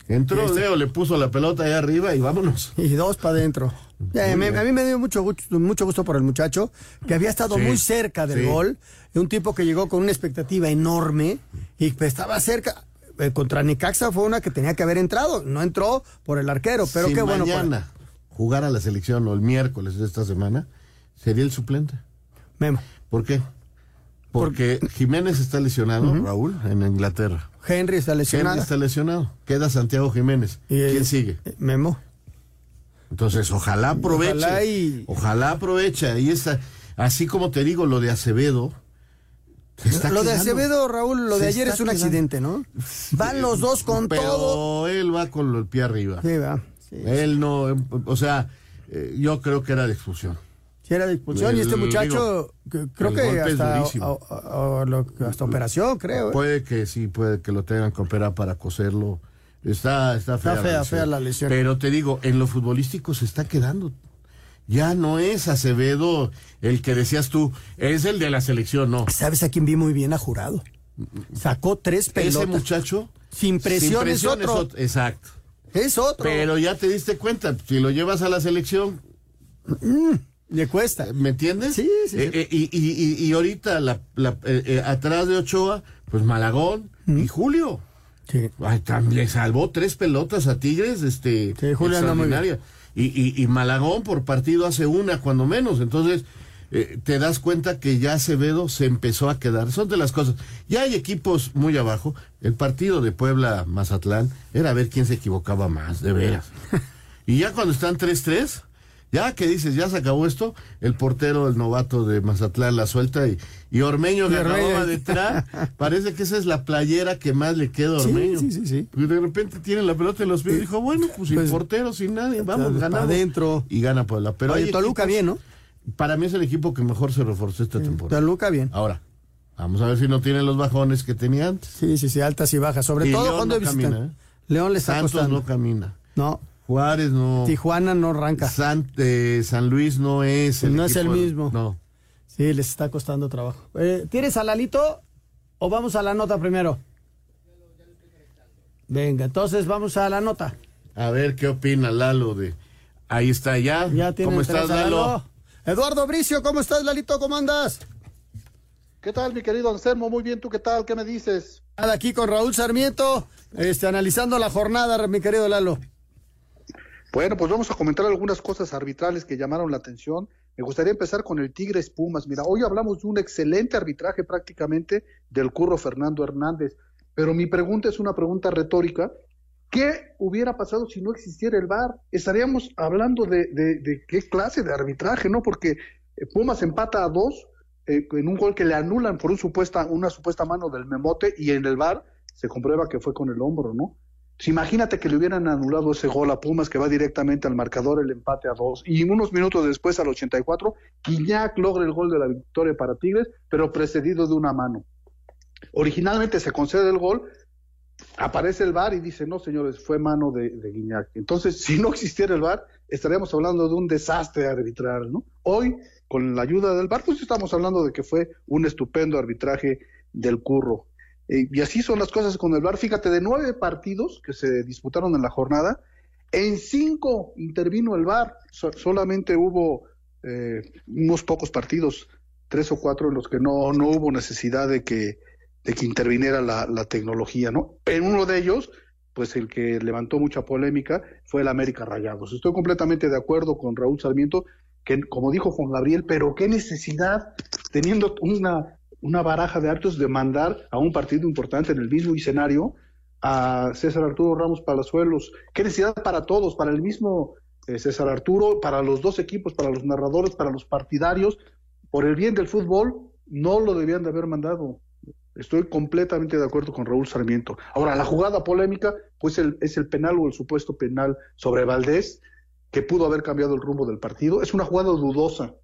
S9: Entró
S8: Este-
S9: Leo, le puso la pelota allá arriba y vámonos.
S8: Y dos para adentro. Me-
S9: bien.
S8: a mí me dio mucho gusto, mucho gusto por el muchacho, que había estado
S9: Sí,
S8: muy cerca del
S9: sí.
S8: gol. Un tipo que llegó con una expectativa enorme y estaba cerca. Eh, contra Necaxa fue una que tenía que haber entrado. No entró por el arquero, pero
S9: si
S8: qué bueno.
S9: mañana jugara la selección o el miércoles de esta semana, sería el suplente.
S8: Memo.
S9: ¿Por qué? Porque Jiménez está lesionado, Raúl, en Inglaterra.
S8: Henry está lesionado.
S9: Henry está lesionado. Queda Santiago Jiménez. ¿Quién sigue?
S8: Memo.
S9: Entonces, ojalá aproveche.
S8: Ojalá y-
S9: Ojalá aproveche. Ahí está. Así como te digo, lo de Acevedo. está
S8: Lo de. Acevedo, Raúl, lo de ayer es un
S9: quedando.
S8: accidente, ¿no? Van los dos con
S9: Pero
S8: todo.
S9: él va con el pie arriba.
S8: Sí, va. Sí,
S9: Él no, eh, o sea, eh, yo creo que era de expulsión.
S8: Sí, era de expulsión y este muchacho,
S9: digo,
S8: que- creo que hasta,
S9: durísimo.
S8: a- a- a- lo- hasta operación, creo. ¿eh?
S9: Puede que sí, puede que lo tengan que operar para coserlo. Está, está fea,
S8: Está fea, fea la lesión.
S9: Pero te digo, en lo futbolístico se está quedando. Ya no es Acevedo el que decías tú, es el de la selección, no.
S8: ¿Sabes a quién vi muy bien a jurado? Sacó tres pelotas.
S9: Ese muchacho.
S8: Sin presión,
S9: sin presión
S8: es otro.
S9: Exacto.
S8: Es otro.
S9: Pero ya te diste cuenta, si lo llevas a la selección,
S8: le cuesta.
S9: ¿Me entiendes?
S8: Sí, sí, sí.
S9: Eh, eh, y, y, y, ahorita la, la- eh, eh, atrás de Ochoa, pues Malagón y Julio.
S8: Sí.
S9: Ay, le salvó tres pelotas a Tigres, este,
S8: Sí, Julio
S9: extraordinaria. Y, y, y Malagón por partido hace una, cuando menos. Entonces, eh, te das cuenta que ya Acevedo se empezó a quedar. Son de las cosas. Ya hay equipos muy abajo. El partido de Puebla-Mazatlán era ver quién se equivocaba más, de veras. y ya cuando están 3-3, ya que dices, ya se acabó esto, el portero, el novato de Mazatlán la suelta y, y Ormeño que
S8: Y Ormeño.
S9: acababa de entrar. Parece que esa es la playera que más le queda a Ormeño.
S8: sí, sí, sí.
S9: Y de repente tiene la pelota en los pies. Dijo, bueno, pues sin
S8: Pues,
S9: portero, sin nadie, vamos, ganamos.
S8: adentro.
S9: Y gana Puebla. Pero
S8: Oye, Toluca
S9: equipos-
S8: bien, ¿no?
S9: Para mí es el equipo que mejor se reforzó esta temporada.
S8: Toluca bien.
S9: Ahora, vamos a ver si no tiene los bajones que tenía antes.
S8: Sí, sí, sí, altas y bajas. Sobre
S9: Y
S8: todo
S9: León
S8: cuando
S9: no camina, ¿eh?
S8: León le está
S9: Santos
S8: costando.
S9: no camina.
S8: No.
S9: Juárez no.
S8: Tijuana no arranca.
S9: San, eh, San Luis no es el
S8: No es el
S9: de-
S8: mismo.
S9: No.
S8: Sí, les está costando trabajo. Eh, ¿Tienes a Lalito o vamos a la nota primero? Venga, entonces vamos a la nota.
S9: A ver qué opina Lalo de. Ahí está ya.
S8: Ya tiene
S9: ¿Cómo estás, Lalo?
S8: Eduardo Bricio, ¿cómo estás, Lalito? ¿Cómo andas?
S21: ¿Qué tal, mi querido Anselmo? Muy bien, ¿tú qué tal? ¿Qué me dices?
S8: Nada, aquí con Raúl Sarmiento, este, analizando la jornada, mi querido Lalo.
S21: Bueno, pues vamos a comentar algunas cosas arbitrales que llamaron la atención. Me gustaría empezar con el Tigres Pumas. Mira, hoy hablamos de un excelente arbitraje prácticamente del curro Fernando Hernández, pero mi pregunta es una pregunta retórica. ¿Qué hubiera pasado si no existiera el VAR? Estaríamos hablando de, de- de qué clase de arbitraje, ¿no? Porque eh, Pumas empata a dos eh, en un gol que le anulan por supuesta, una supuesta mano del memote y en el VAR se comprueba que fue con el hombro, ¿no? Si imagínate que le hubieran anulado ese gol a Pumas que va directamente al marcador, el empate a dos, y unos minutos después, al 84, Guiñac logra el gol de la victoria para Tigres, pero precedido de una mano. Originalmente se concede el gol, aparece el VAR y dice, no señores, fue mano de, de Guiñac. Entonces, si no existiera el VAR, estaríamos hablando de un desastre arbitral, ¿no? Hoy, con la ayuda del VAR, pues estamos hablando de que fue un estupendo arbitraje del curro. Eh, y así son las cosas con el VAR. Fíjate, de nueve partidos que se disputaron en la jornada, en cinco intervino el VAR. So- solamente hubo eh, unos pocos partidos, tres o cuatro, en los que no, no hubo necesidad de que, de que interviniera la, la tecnología, ¿no? En uno de ellos, pues el que levantó mucha polémica fue el América Rayados. Estoy completamente de acuerdo con Raúl Sarmiento, que como dijo Juan Gabriel, pero qué necesidad, teniendo una, una baraja de actos, de mandar a un partido importante en el mismo escenario a César Arturo Ramos Palazuelos. Qué necesidad para todos, para el mismo eh, César Arturo, para los dos equipos, para los narradores, para los partidarios, por el bien del fútbol, no lo debían de haber mandado. Estoy completamente de acuerdo con Raúl Sarmiento. Ahora, la jugada polémica, pues el- es el penal o el supuesto penal sobre Valdés, que pudo haber cambiado el rumbo del partido. Es una jugada dudosa.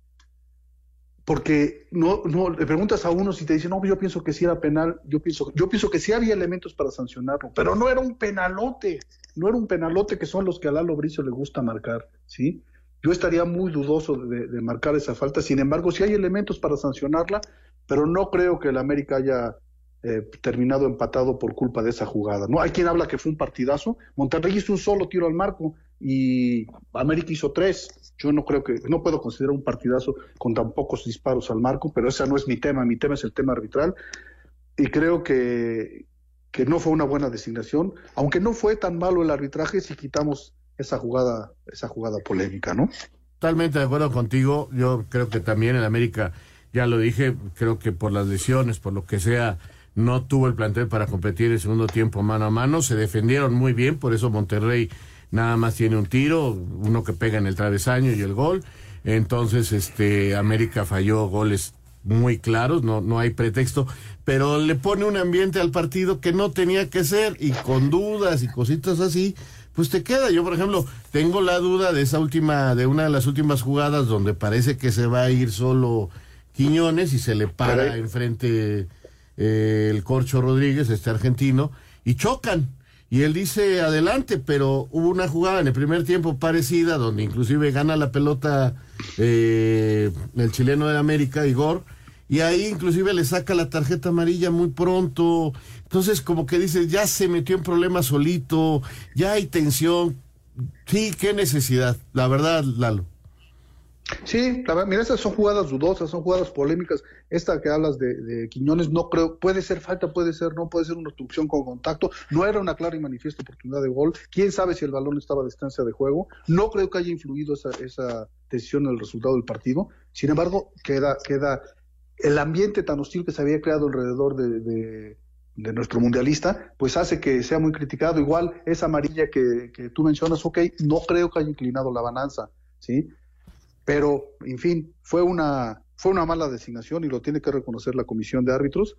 S21: Porque no, no le preguntas a uno si te dicen, no, yo pienso que sí era penal, yo pienso, yo pienso que sí había elementos para sancionarlo, pero no era un penalote, no era un penalote que son los que a Lalo Bricio le gusta marcar, ¿sí? Yo estaría muy dudoso de, de marcar esa falta, sin embargo, sí hay elementos para sancionarla, pero no creo que el América haya eh, terminado empatado por culpa de esa jugada. No hay quien habla que fue un partidazo. Monterrey hizo un solo tiro al marco y América hizo tres. Yo no creo que, no puedo considerar un partidazo con tan pocos disparos al marco, pero ese no es mi tema. Mi tema es el tema arbitral y creo que, que no fue una buena designación, aunque no fue tan malo el arbitraje si quitamos esa jugada, esa jugada polémica, ¿no?
S9: Totalmente de acuerdo contigo. Yo creo que también en América, ya lo dije, creo que por las lesiones, por lo que sea, no tuvo el plantel para competir el segundo tiempo mano a mano, se defendieron muy bien, por eso Monterrey nada más tiene un tiro, uno que pega en el travesaño y el gol. Entonces, este América falló goles muy claros, no, no hay pretexto, pero le pone un ambiente al partido que no tenía que ser y con dudas y cositas así, pues te queda. Yo, por ejemplo, tengo la duda de esa última, de una de las últimas jugadas donde parece que se va a ir solo Quiñones y se le para enfrente eh, el Corcho Rodríguez, este argentino, y chocan. Y él dice adelante, pero hubo una jugada en el primer tiempo parecida, donde inclusive gana la pelota eh, el chileno de América, Igor, y ahí inclusive le saca la tarjeta amarilla muy pronto. Entonces, como que dice, ya se metió en problemas solito, ya hay tensión. Sí, qué necesidad, la verdad, Lalo.
S21: Sí, la verdad, mira, esas son jugadas dudosas, son jugadas polémicas. Esta que hablas de, de, Quiñones, no creo, puede ser falta, puede ser, no puede ser una obstrucción con contacto. No era una clara y manifiesta oportunidad de gol. Quién sabe si el balón estaba a distancia de juego. No creo que haya influido esa, esa decisión en el resultado del partido. Sin embargo, queda, queda el ambiente tan hostil que se había creado alrededor de, nuestro mundialista, pues hace que sea muy criticado. Igual esa amarilla que, que tú mencionas, ok, no creo que haya inclinado la balanza, ¿sí? Pero en fin, fue una, fue una mala designación y lo tiene que reconocer la comisión de árbitros.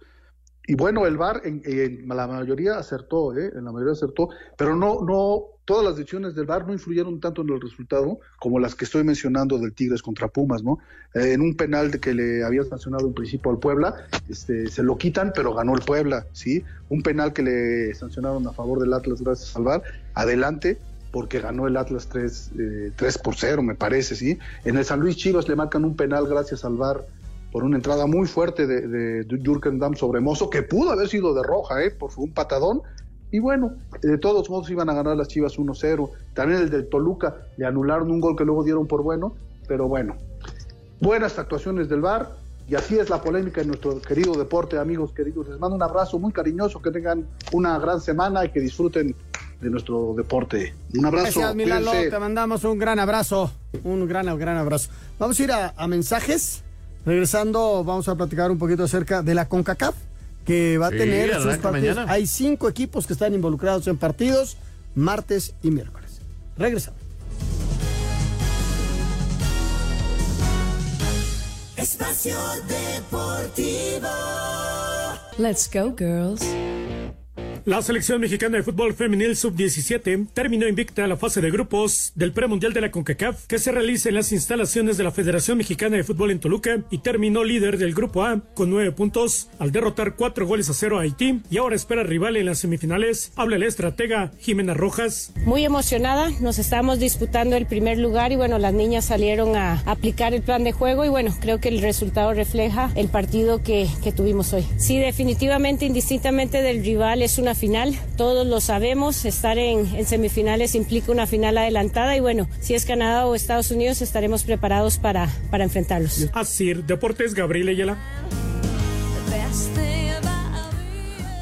S21: Y bueno, el VAR en, la mayoría acertó, ¿eh? en la mayoría acertó, pero no, no, todas las decisiones del VAR no influyeron tanto en el resultado como las que estoy mencionando del Tigres contra Pumas, ¿no? Eh, en un penal que le había sancionado en principio al Puebla, este, se lo quitan, pero ganó el Puebla, ¿sí? Un penal que le sancionaron a favor del Atlas gracias al VAR, adelante, porque ganó el Atlas 3, eh, 3 por 0, me parece, ¿sí? En el San Luis Chivas le marcan un penal gracias al VAR por una entrada muy fuerte de, de, Jürgen Damm sobre Mozo, que pudo haber sido de roja, ¿eh? Por un patadón. Y bueno, de todos modos iban a ganar las Chivas 1-0. También el del Toluca le anularon un gol que luego dieron por bueno, pero bueno. Buenas actuaciones del VAR, y así es la polémica en nuestro querido deporte, amigos queridos. Les mando un abrazo muy cariñoso, que tengan una gran semana y que disfruten de nuestro deporte. Un abrazo.
S8: Gracias, Milalo. Te mandamos un gran abrazo. Un gran, gran abrazo. Vamos a ir a, a, mensajes. Regresando, vamos a platicar un poquito acerca de la CONCACAF, que va a
S9: Sí,
S8: tener sus partidos.
S9: mañana.
S8: Hay cinco equipos que están involucrados en partidos, martes y miércoles. Regresamos.
S12: Espacio Deportivo.
S22: Let's go, girls.
S16: La selección mexicana de fútbol femenil sub-17 terminó invicta la fase de grupos del premundial de la CONCACAF que se realiza en las instalaciones de la Federación Mexicana de Fútbol en Toluca y terminó líder del grupo A con nueve puntos al derrotar cuatro goles a cero a Haití y ahora espera rival en las semifinales. Habla la estratega Jimena Rojas.
S23: Muy emocionada, nos estamos disputando el primer lugar y bueno, las niñas salieron a aplicar el plan de juego y bueno, creo que el resultado refleja el partido que, que tuvimos hoy. Sí, definitivamente, indistintamente del rival, es una final, todos lo sabemos, estar en, en semifinales implica una final adelantada y bueno, si es Canadá o Estados Unidos estaremos preparados para, para enfrentarlos.
S16: Así, Deportes Gabriel Ayala.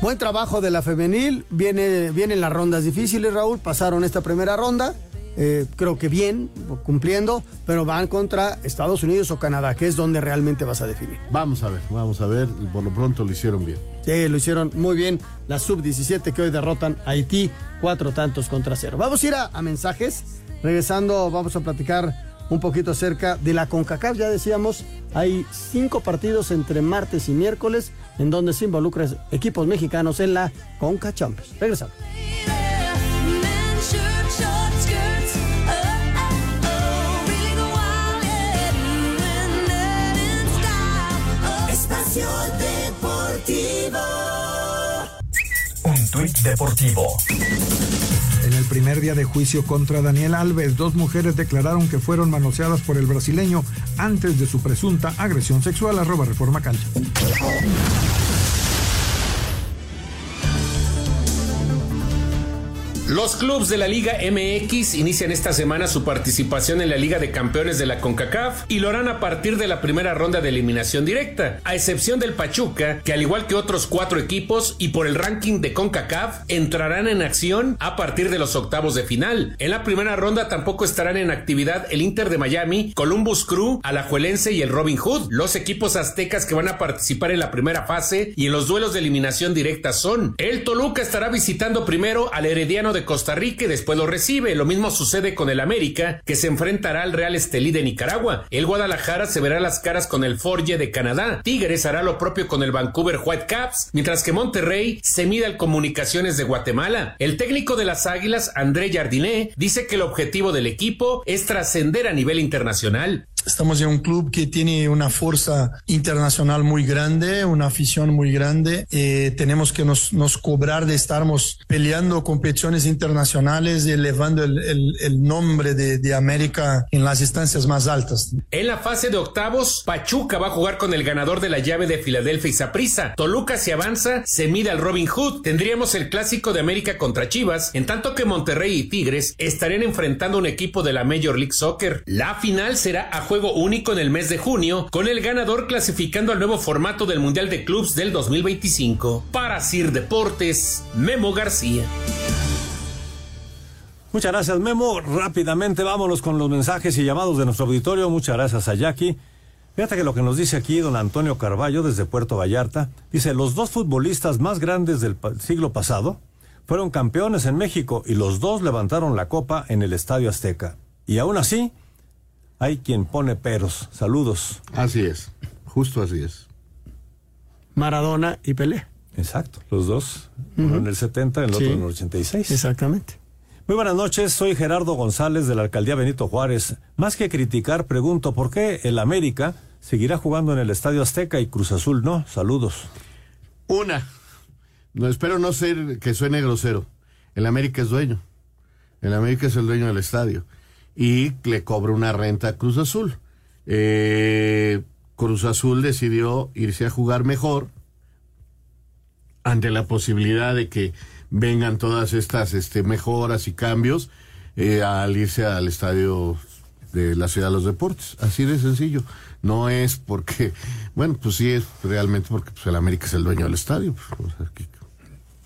S8: Buen trabajo de la femenil. Viene, vienen las rondas difíciles, Raúl. Pasaron esta primera ronda. Eh, creo que bien, cumpliendo, pero van contra Estados Unidos o Canadá, que es donde realmente vas a definir.
S9: Vamos a ver, vamos a ver. y Por lo pronto lo hicieron bien.
S8: Sí, lo hicieron muy bien. La sub-17 que hoy derrotan a Haití, cuatro tantos contra cero. Vamos a ir a, a mensajes. Regresando, vamos a platicar un poquito acerca de la CONCACAF. Ya decíamos, hay cinco partidos entre martes y miércoles en donde se involucran equipos mexicanos en la CONCA Champions. Regresamos.
S13: Un tuit deportivo.
S1: En el primer día de juicio contra Daniel Alves, dos mujeres declararon que fueron manoseadas por el brasileño antes de su presunta agresión sexual. Arroba Reforma Cancha.
S24: Los clubes de la Liga MX inician esta semana su participación en la Liga de Campeones de la CONCACAF y lo harán a partir de la primera ronda de eliminación directa, a excepción del Pachuca, que al igual que otros cuatro equipos y por el ranking de CONCACAF, entrarán en acción a partir de los octavos de final. En la primera ronda tampoco estarán en actividad el Inter de Miami, Columbus Crew, Alajuelense y el Robin Hood. Los equipos aztecas que van a participar en la primera fase y en los duelos de eliminación directa son el Toluca estará visitando primero al Herediano de Costa Rica después lo recibe. Lo mismo sucede con el América, que se enfrentará al Real Estelí de Nicaragua. El Guadalajara se verá las caras con el Forge de Canadá. Tigres hará lo propio con el Vancouver Whitecaps, mientras que Monterrey se mide al Comunicaciones de Guatemala. El técnico de las Águilas, André Jardiné, dice que el objetivo del equipo es trascender a nivel internacional.
S25: Estamos en un club que tiene una fuerza internacional muy grande, una afición muy grande. Eh, tenemos que nos, nos, cobrar de estarmos peleando competiciones internacionales y elevando el, el, el nombre de, de, América en las instancias más altas.
S24: En la fase de octavos, Pachuca va a jugar con el ganador de la llave de Filadelfia y Saprissa. Toluca si avanza, se mide al Robin Hood. Tendríamos el clásico de América contra Chivas, en tanto que Monterrey y Tigres estarían enfrentando un equipo de la Major League Soccer. La final será a juego único en el mes de junio, con el ganador clasificando al nuevo formato del Mundial de Clubs del 2025. Para Sir Deportes, Memo García.
S10: Muchas gracias, Memo. Rápidamente vámonos con los mensajes y llamados de nuestro auditorio. Muchas gracias a Jackie. Fíjate que lo que nos dice aquí don Antonio Carballo desde Puerto Vallarta, dice, los dos futbolistas más grandes del siglo pasado fueron campeones en México y los dos levantaron la copa en el Estadio Azteca. Y aún así, hay quien pone peros. Saludos.
S9: Así es, justo así es.
S8: Maradona y Pelé.
S10: Exacto, los dos. Uno en el 70, el otro en el 86.
S8: Exactamente.
S10: Muy buenas noches, soy Gerardo González de la alcaldía Benito Juárez. Más que criticar, pregunto por qué el América seguirá jugando en el Estadio Azteca y Cruz Azul no. Saludos.
S9: Una, no espero no ser que suene grosero. El América es dueño. El América es el dueño del estadio. Y le cobra una renta a Cruz Azul. Eh, Cruz Azul decidió irse a jugar mejor ante la posibilidad de que vengan todas estas este, mejoras y cambios eh, al irse al estadio de la Ciudad de los Deportes. Así de sencillo. No es porque, bueno, pues sí es realmente porque pues, el América es el dueño del estadio. pues, o sea, que-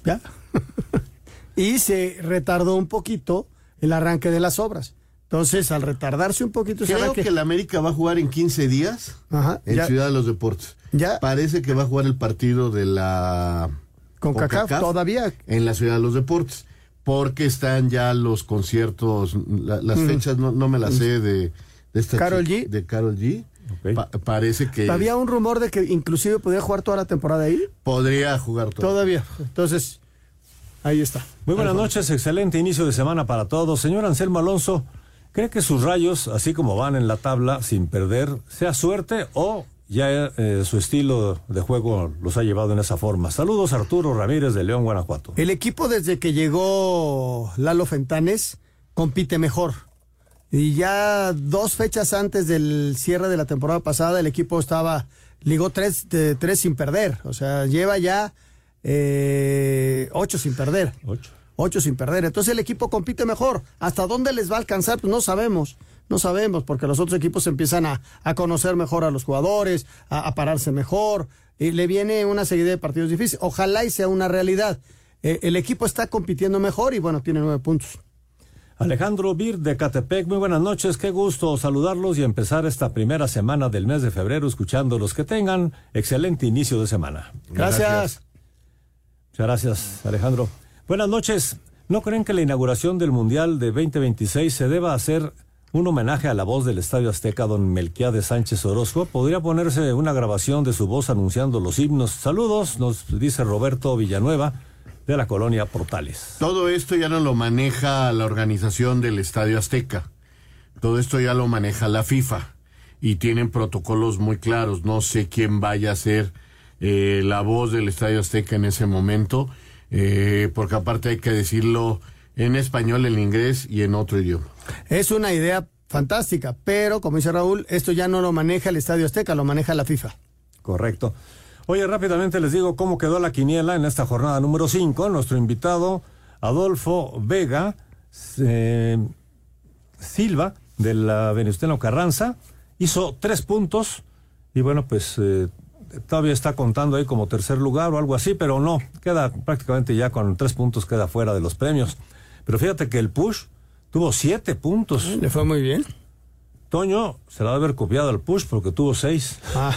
S8: Ya. y se retardó un poquito el arranque de las obras. Entonces, al retardarse un poquito
S9: Creo
S8: arranque-
S9: que el América va a jugar en 15 días
S8: Ajá,
S9: en
S8: ya-
S9: Ciudad de los Deportes.
S8: Ya.
S9: Parece que va a jugar el partido de la
S8: Con CACAF todavía.
S9: en la Ciudad de los Deportes. Porque están ya los conciertos, la- las fechas no, no me las sé de, de esta
S8: Karol
S9: chi- De Carol G. Pa- parece que
S8: Había un rumor de que inclusive podía jugar toda la temporada ahí.
S9: podría jugar todo.
S8: Todavía. Entonces, ahí está.
S10: Muy buenas noches, excelente inicio de semana para todos. Señor Anselmo Alonso, ¿cree que sus rayos, así como van en la tabla sin perder, sea suerte o ya eh, su estilo de juego los ha llevado en esa forma? Saludos Arturo Ramírez de León, Guanajuato.
S8: El equipo desde que llegó Lalo Fentanes compite mejor. Y ya dos fechas antes del cierre de la temporada pasada, el equipo estaba, ligó tres, de- tres sin perder. O sea, lleva ya eh, ocho sin perder.
S10: Ocho.
S8: Ocho sin perder. Entonces el equipo compite mejor. ¿Hasta dónde les va a alcanzar? Pues no sabemos. No sabemos, porque los otros equipos empiezan a, a conocer mejor a los jugadores, a, a pararse mejor. Y le viene una serie de partidos difíciles. Ojalá y sea una realidad. Eh, el equipo está compitiendo mejor y bueno, tiene nueve puntos.
S10: Alejandro Bir de Catepec, muy buenas noches, qué gusto saludarlos y empezar esta primera semana del mes de febrero escuchándolos. Que tengan excelente inicio de semana.
S8: Gracias.
S10: Muchas gracias, Alejandro. Buenas noches. ¿No creen que la inauguración del Mundial de 2026 se deba hacer un homenaje a la voz del Estadio Azteca, don Melquiades Sánchez Orozco? ¿Podría ponerse una grabación de su voz anunciando los himnos? Saludos, nos dice Roberto Villanueva de la colonia Portales.
S9: Todo esto ya no lo maneja la organización del Estadio Azteca. Todo esto ya lo maneja la FIFA. Y tienen protocolos muy claros. No sé quién vaya a ser eh, la voz del Estadio Azteca en ese momento. Eh, porque aparte hay que decirlo en español, en inglés y en otro idioma.
S8: Es una idea fantástica, pero como dice Raúl, esto ya no lo maneja el Estadio Azteca, lo maneja la FIFA.
S10: Correcto. Oye, rápidamente les digo cómo quedó la quiniela en esta jornada número 5. Nuestro invitado, Adolfo Vega eh, Silva, de la Venustiano Carranza, hizo tres puntos y bueno, pues eh, todavía está contando ahí como tercer lugar o algo así, pero no, queda prácticamente ya con tres puntos, queda fuera de los premios. Pero fíjate que el Push tuvo siete puntos.
S8: Le fue muy bien.
S10: Toño se la va a haber copiado al Push porque tuvo seis. Ah.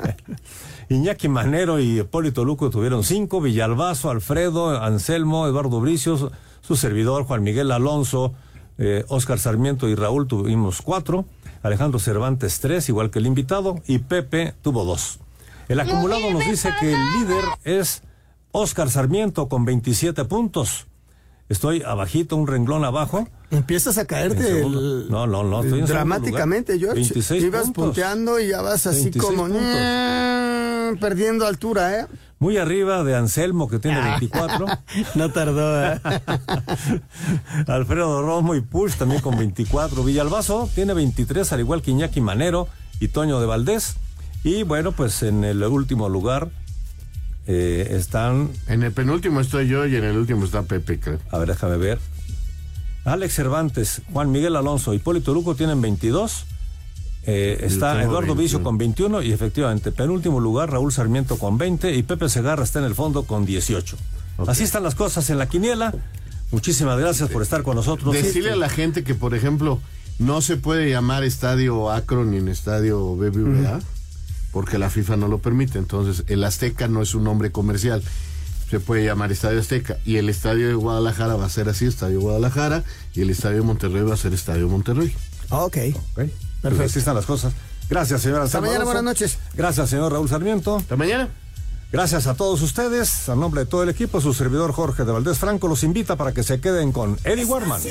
S10: Iñaki Manero y Hipólito Luco tuvieron cinco, Villalbazo, Alfredo, Anselmo, Eduardo Bricios, su servidor Juan Miguel Alonso, eh, Oscar Sarmiento y Raúl tuvimos cuatro, Alejandro Cervantes tres, igual que el invitado, y Pepe tuvo dos. El acumulado nos dice que el líder es Oscar Sarmiento con 27 puntos. Estoy abajito, un renglón abajo.
S8: Empiezas a caerte el...
S10: No, no, no. Estoy
S8: dramáticamente, George.
S10: 26
S8: Ibas punteando y ya vas así como perdiendo altura, ¿eh?
S10: Muy arriba de Anselmo, que tiene 24.
S8: no tardó. ¿eh?
S10: Alfredo Romo y Push también con 24. Villalbazo tiene 23, al igual que Iñaki Manero y Toño de Valdés. Y bueno, pues en el último lugar eh, están.
S9: En el penúltimo estoy yo y en el último está Pepe, creo.
S10: A ver, déjame ver. Alex Cervantes, Juan Miguel Alonso, Hipólito Luco tienen 22. Eh, está Eduardo Vicio con 21 y efectivamente, penúltimo lugar, Raúl Sarmiento con 20 y Pepe Segarra está en el fondo con 18. Así están las cosas en la quiniela. Muchísimas gracias por estar con nosotros.
S9: Decirle a la gente que, por ejemplo, no se puede llamar estadio Akron ni en estadio BBVA, porque la FIFA no lo permite. Entonces, el Azteca no es un nombre comercial. Se puede llamar Estadio Azteca. Y el estadio de Guadalajara va a ser así, Estadio Guadalajara. Y el estadio de Monterrey va a ser Estadio Monterrey.
S8: Ok.
S10: okay. Perfecto. Así están las cosas. Gracias, señora.
S8: Hasta mañana, buenas noches.
S10: Gracias, señor Raúl Sarmiento.
S9: Hasta mañana.
S10: Gracias a todos ustedes. A nombre de todo el equipo, su servidor Jorge de Valdés Franco los invita para que se queden con Eddie Warman.